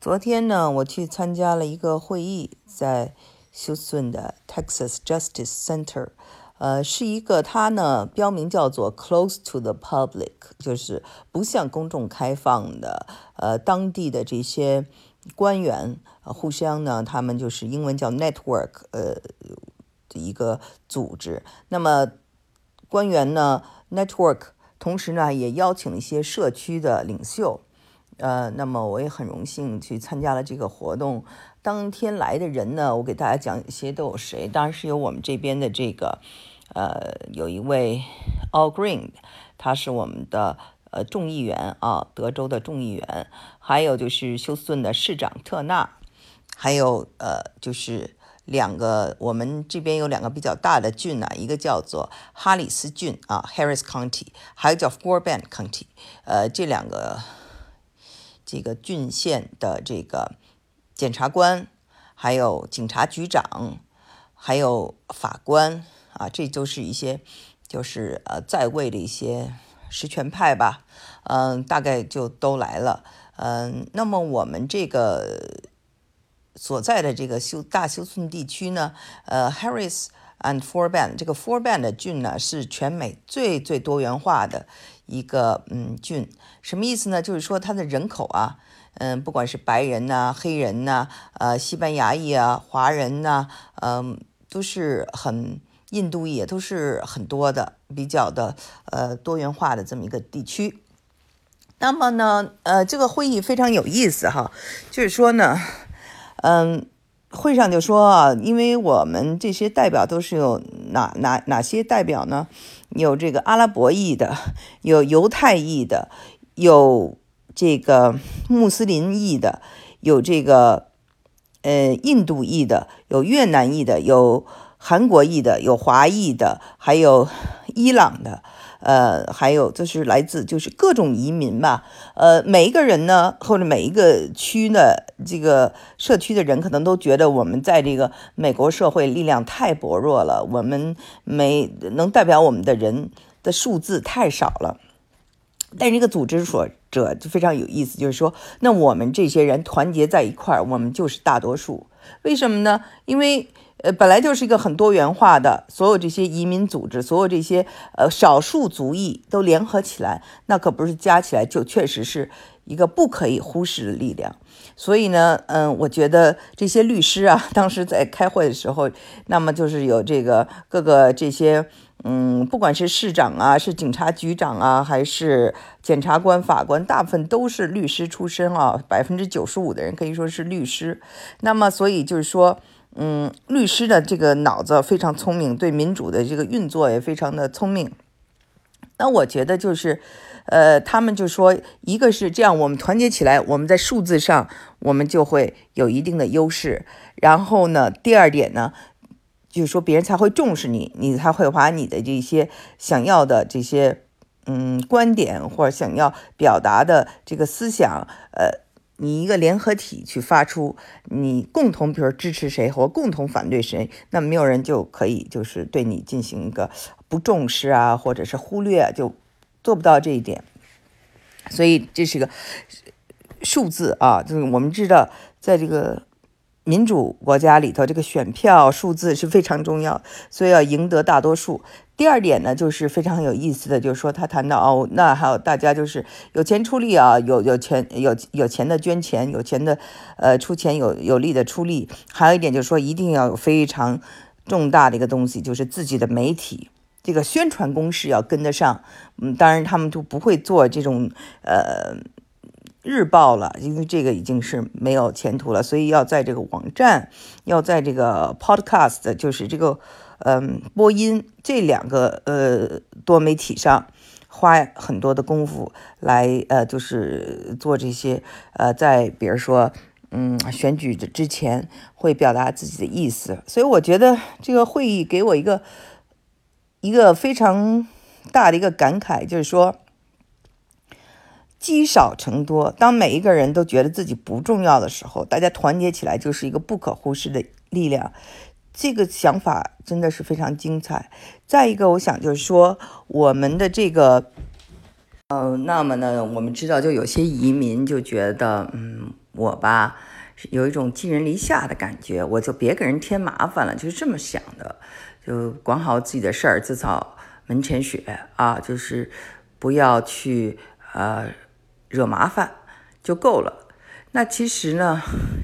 昨天呢，我去参加了一个会议，在休斯顿的 Texas Justice Center，呃，是一个它呢标明叫做 Close to the Public，就是不向公众开放的。呃，当地的这些官员互相呢，他们就是英文叫 Network，呃，的一个组织。那么官员呢 Network，同时呢也邀请一些社区的领袖。呃，那么我也很荣幸去参加了这个活动。当天来的人呢，我给大家讲一些都有谁？当然是有我们这边的这个，呃，有一位 All Green，他是我们的呃众议员啊，德州的众议员。还有就是休斯顿的市长特纳，还有呃就是两个我们这边有两个比较大的郡呢，一个叫做哈里斯郡啊 （Harris County），还有叫 Fort County，呃，这两个。这个郡县的这个检察官，还有警察局长，还有法官啊，这都是一些就是呃在位的一些实权派吧，嗯，大概就都来了，嗯，那么我们这个所在的这个休大休村地区呢，呃，Harris and Fort Bend 这个 Fort Bend 的郡呢是全美最最多元化的。一个嗯郡什么意思呢？就是说它的人口啊，嗯，不管是白人呐、黑人呐、呃，西班牙裔啊、华人呐，嗯，都是很印度裔，都是很多的，比较的呃多元化的这么一个地区。那么呢，呃，这个会议非常有意思哈，就是说呢，嗯，会上就说啊，因为我们这些代表都是有哪哪哪些代表呢？有这个阿拉伯裔的，有犹太裔的，有这个穆斯林裔的，有这个呃印度裔的，有越南裔的，有韩国裔的，有华裔的，还有伊朗的。呃，还有就是来自就是各种移民吧，呃，每一个人呢，或者每一个区呢，这个社区的人可能都觉得我们在这个美国社会力量太薄弱了，我们没能代表我们的人的数字太少了。但是这个组织所者就非常有意思，就是说，那我们这些人团结在一块儿，我们就是大多数。为什么呢？因为。呃，本来就是一个很多元化的，所有这些移民组织，所有这些呃少数族裔都联合起来，那可不是加起来就确实是一个不可以忽视的力量。所以呢，嗯，我觉得这些律师啊，当时在开会的时候，那么就是有这个各个这些，嗯，不管是市长啊，是警察局长啊，还是检察官、法官，大部分都是律师出身啊，百分之九十五的人可以说是律师。那么，所以就是说。嗯，律师的这个脑子非常聪明，对民主的这个运作也非常的聪明。那我觉得就是，呃，他们就说，一个是这样，我们团结起来，我们在数字上我们就会有一定的优势。然后呢，第二点呢，就是说别人才会重视你，你才会把你的这些想要的这些嗯观点或者想要表达的这个思想，呃。你一个联合体去发出，你共同比如支持谁或共同反对谁，那没有人就可以就是对你进行一个不重视啊，或者是忽略，就做不到这一点。所以这是个数字啊，就是我们知道，在这个民主国家里头，这个选票数字是非常重要，所以要赢得大多数。第二点呢，就是非常有意思的，就是说他谈到哦，那还有大家就是有钱出力啊，有有钱有有钱的捐钱，有钱的呃出钱，有有力的出力。还有一点就是说，一定要有非常重大的一个东西，就是自己的媒体这个宣传攻势要跟得上。嗯，当然他们就不会做这种呃日报了，因为这个已经是没有前途了。所以要在这个网站，要在这个 podcast，就是这个。嗯，播音这两个呃多媒体上花很多的功夫来呃，就是做这些呃，在比如说嗯选举的之前会表达自己的意思，所以我觉得这个会议给我一个一个非常大的一个感慨，就是说积少成多，当每一个人都觉得自己不重要的时候，大家团结起来就是一个不可忽视的力量。这个想法真的是非常精彩。再一个，我想就是说，我们的这个呃，那么呢，我们知道，就有些移民就觉得，嗯，我吧，有一种寄人篱下的感觉，我就别给人添麻烦了，就是这么想的，就管好自己的事儿，自扫门前雪啊，就是不要去呃惹麻烦就够了。那其实呢，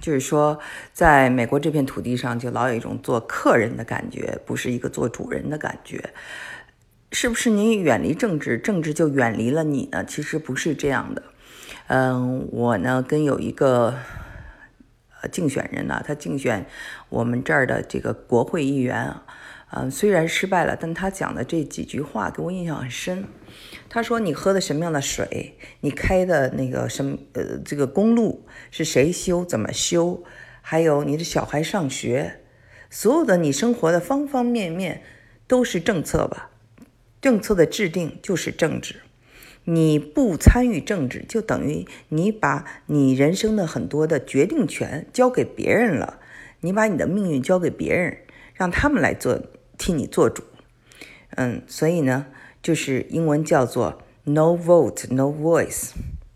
就是说，在美国这片土地上，就老有一种做客人的感觉，不是一个做主人的感觉。是不是你远离政治，政治就远离了你呢？其实不是这样的。嗯，我呢跟有一个呃竞选人呢，他竞选我们这儿的这个国会议员，嗯，虽然失败了，但他讲的这几句话给我印象很深。他说：“你喝的什么样的水？你开的那个什么呃这个公路是谁修？怎么修？还有你的小孩上学，所有的你生活的方方面面都是政策吧？”政策的制定就是政治，你不参与政治，就等于你把你人生的很多的决定权交给别人了，你把你的命运交给别人，让他们来做替你做主。嗯，所以呢，就是英文叫做 “no vote, no voice”。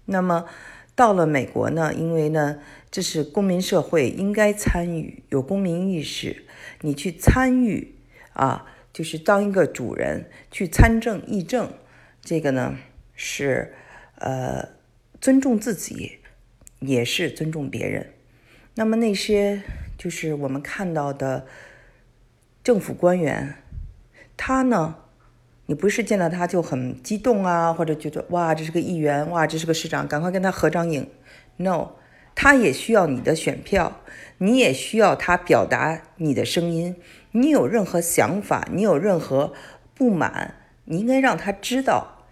那么到了美国呢，因为呢这是公民社会，应该参与，有公民意识，你去参与啊。就是当一个主人去参政议政，这个呢是呃尊重自己，也是尊重别人。那么那些就是我们看到的政府官员，他呢，你不是见到他就很激动啊，或者觉得哇这是个议员，哇这是个市长，赶快跟他合张影。No，他也需要你的选票，你也需要他表达你的声音。你有任何想法，你有任何不满，你应该让他知道，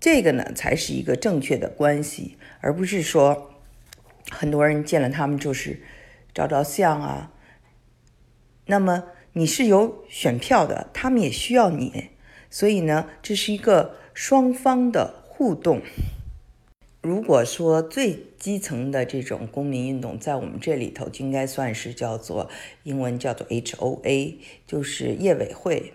这个呢才是一个正确的关系，而不是说很多人见了他们就是照照相啊。那么你是有选票的，他们也需要你，所以呢，这是一个双方的互动。如果说最基层的这种公民运动，在我们这里头就应该算是叫做英文叫做 HOA，就是业委会。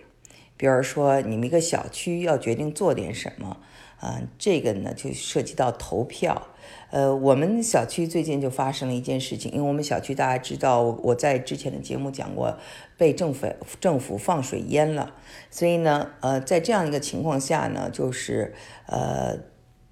比如说你们一个小区要决定做点什么，啊，这个呢就涉及到投票。呃，我们小区最近就发生了一件事情，因为我们小区大家知道，我在之前的节目讲过，被政府政府放水淹了，所以呢，呃，在这样一个情况下呢，就是呃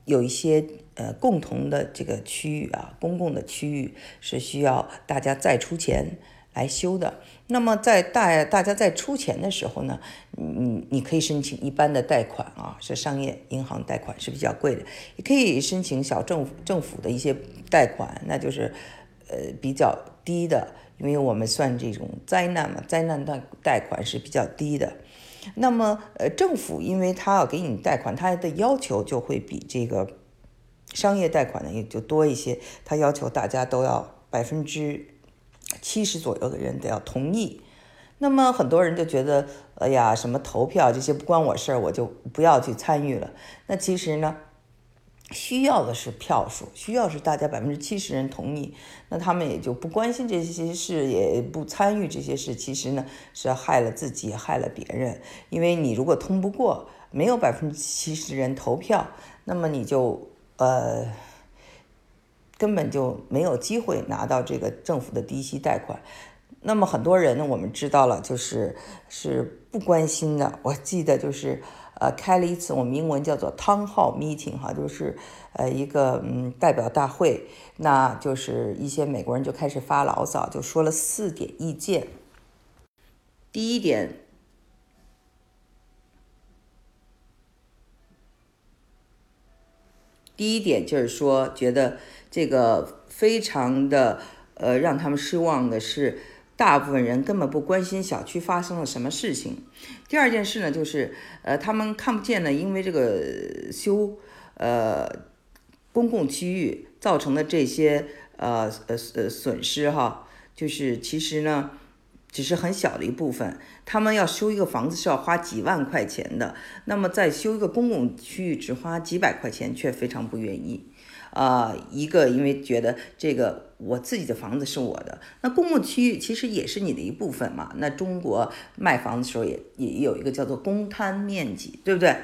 有一些。呃，共同的这个区域啊，公共的区域是需要大家再出钱来修的。那么在大大家在出钱的时候呢，你你可以申请一般的贷款啊，是商业银行贷款是比较贵的，也可以申请小政府政府的一些贷款，那就是呃比较低的，因为我们算这种灾难嘛，灾难贷贷款是比较低的。那么呃政府因为他要给你贷款，他的要求就会比这个。商业贷款呢也就多一些，他要求大家都要百分之七十左右的人都要同意。那么很多人就觉得，哎呀，什么投票这些不关我事儿，我就不要去参与了。那其实呢，需要的是票数，需要是大家百分之七十人同意，那他们也就不关心这些事，也不参与这些事。其实呢，是害了自己，害了别人。因为你如果通不过，没有百分之七十人投票，那么你就。呃，根本就没有机会拿到这个政府的低息贷款。那么很多人呢，我们知道了，就是是不关心的。我记得就是呃开了一次我们英文叫做 town hall meeting 哈，就是呃一个嗯代表大会，那就是一些美国人就开始发牢骚，就说了四点意见。第一点。第一点就是说，觉得这个非常的呃让他们失望的是，大部分人根本不关心小区发生了什么事情。第二件事呢，就是呃他们看不见呢，因为这个修呃公共区域造成的这些呃呃呃损失哈，就是其实呢。只是很小的一部分，他们要修一个房子是要花几万块钱的，那么在修一个公共区域只花几百块钱却非常不愿意，啊，一个因为觉得这个我自己的房子是我的，那公共区域其实也是你的一部分嘛。那中国卖房的时候也也有一个叫做公摊面积，对不对？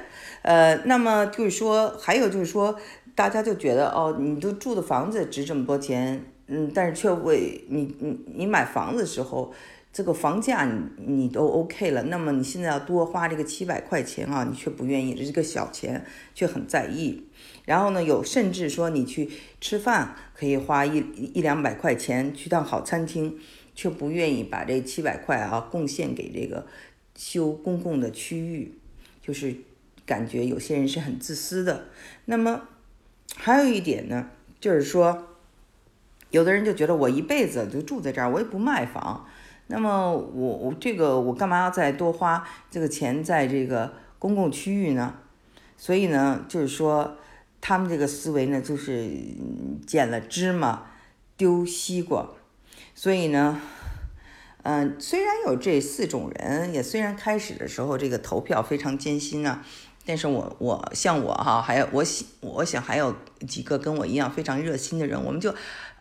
呃，那么就是说，还有就是说，大家就觉得哦，你都住的房子值这么多钱，嗯，但是却为你你你买房子的时候。这个房价你你都 OK 了，那么你现在要多花这个七百块钱啊，你却不愿意，这是个小钱，却很在意。然后呢，有甚至说你去吃饭可以花一一两百块钱去趟好餐厅，却不愿意把这七百块啊贡献给这个修公共的区域，就是感觉有些人是很自私的。那么还有一点呢，就是说，有的人就觉得我一辈子就住在这儿，我也不卖房。那么我我这个我干嘛要再多花这个钱在这个公共区域呢？所以呢，就是说他们这个思维呢，就是捡了芝麻丢西瓜。所以呢，嗯，虽然有这四种人，也虽然开始的时候这个投票非常艰辛啊，但是我我像我哈，还有我想我想还有几个跟我一样非常热心的人，我们就。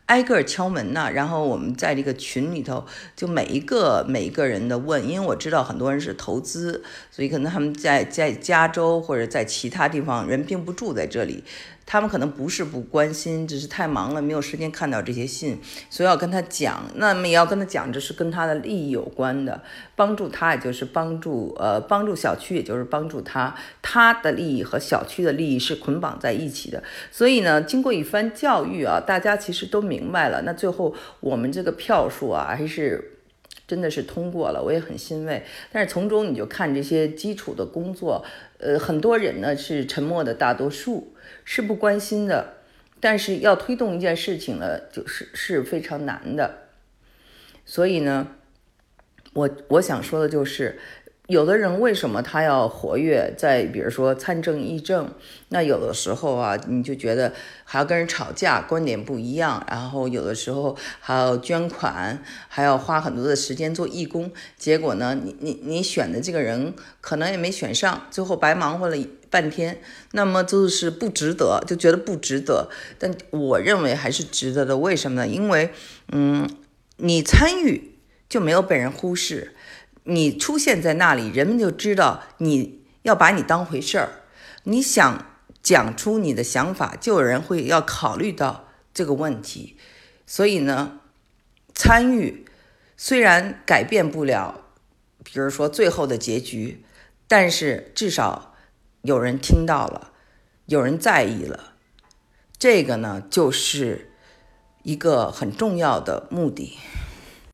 挨个敲门呐，然后我们在这个群里头，就每一个每一个人的问，因为我知道很多人是投资，所以可能他们在在加州或者在其他地方，人并不住在这里。他们可能不是不关心，只是太忙了，没有时间看到这些信，所以要跟他讲。那么也要跟他讲，这是跟他的利益有关的，帮助他，也就是帮助呃帮助小区，也就是帮助他，他的利益和小区的利益是捆绑在一起的。所以呢，经过一番教育啊，大家其实都明白了。那最后我们这个票数啊，还是真的是通过了，我也很欣慰。但是从中你就看这些基础的工作，呃，很多人呢是沉默的大多数。是不关心的，但是要推动一件事情呢，就是是非常难的。所以呢，我我想说的就是。有的人为什么他要活跃在，比如说参政议政？那有的时候啊，你就觉得还要跟人吵架，观点不一样，然后有的时候还要捐款，还要花很多的时间做义工。结果呢，你你你选的这个人可能也没选上，最后白忙活了半天，那么就是不值得，就觉得不值得。但我认为还是值得的，为什么呢？因为，嗯，你参与就没有被人忽视。你出现在那里，人们就知道你要把你当回事儿。你想讲出你的想法，就有人会要考虑到这个问题。所以呢，参与虽然改变不了，比如说最后的结局，但是至少有人听到了，有人在意了。这个呢，就是一个很重要的目的。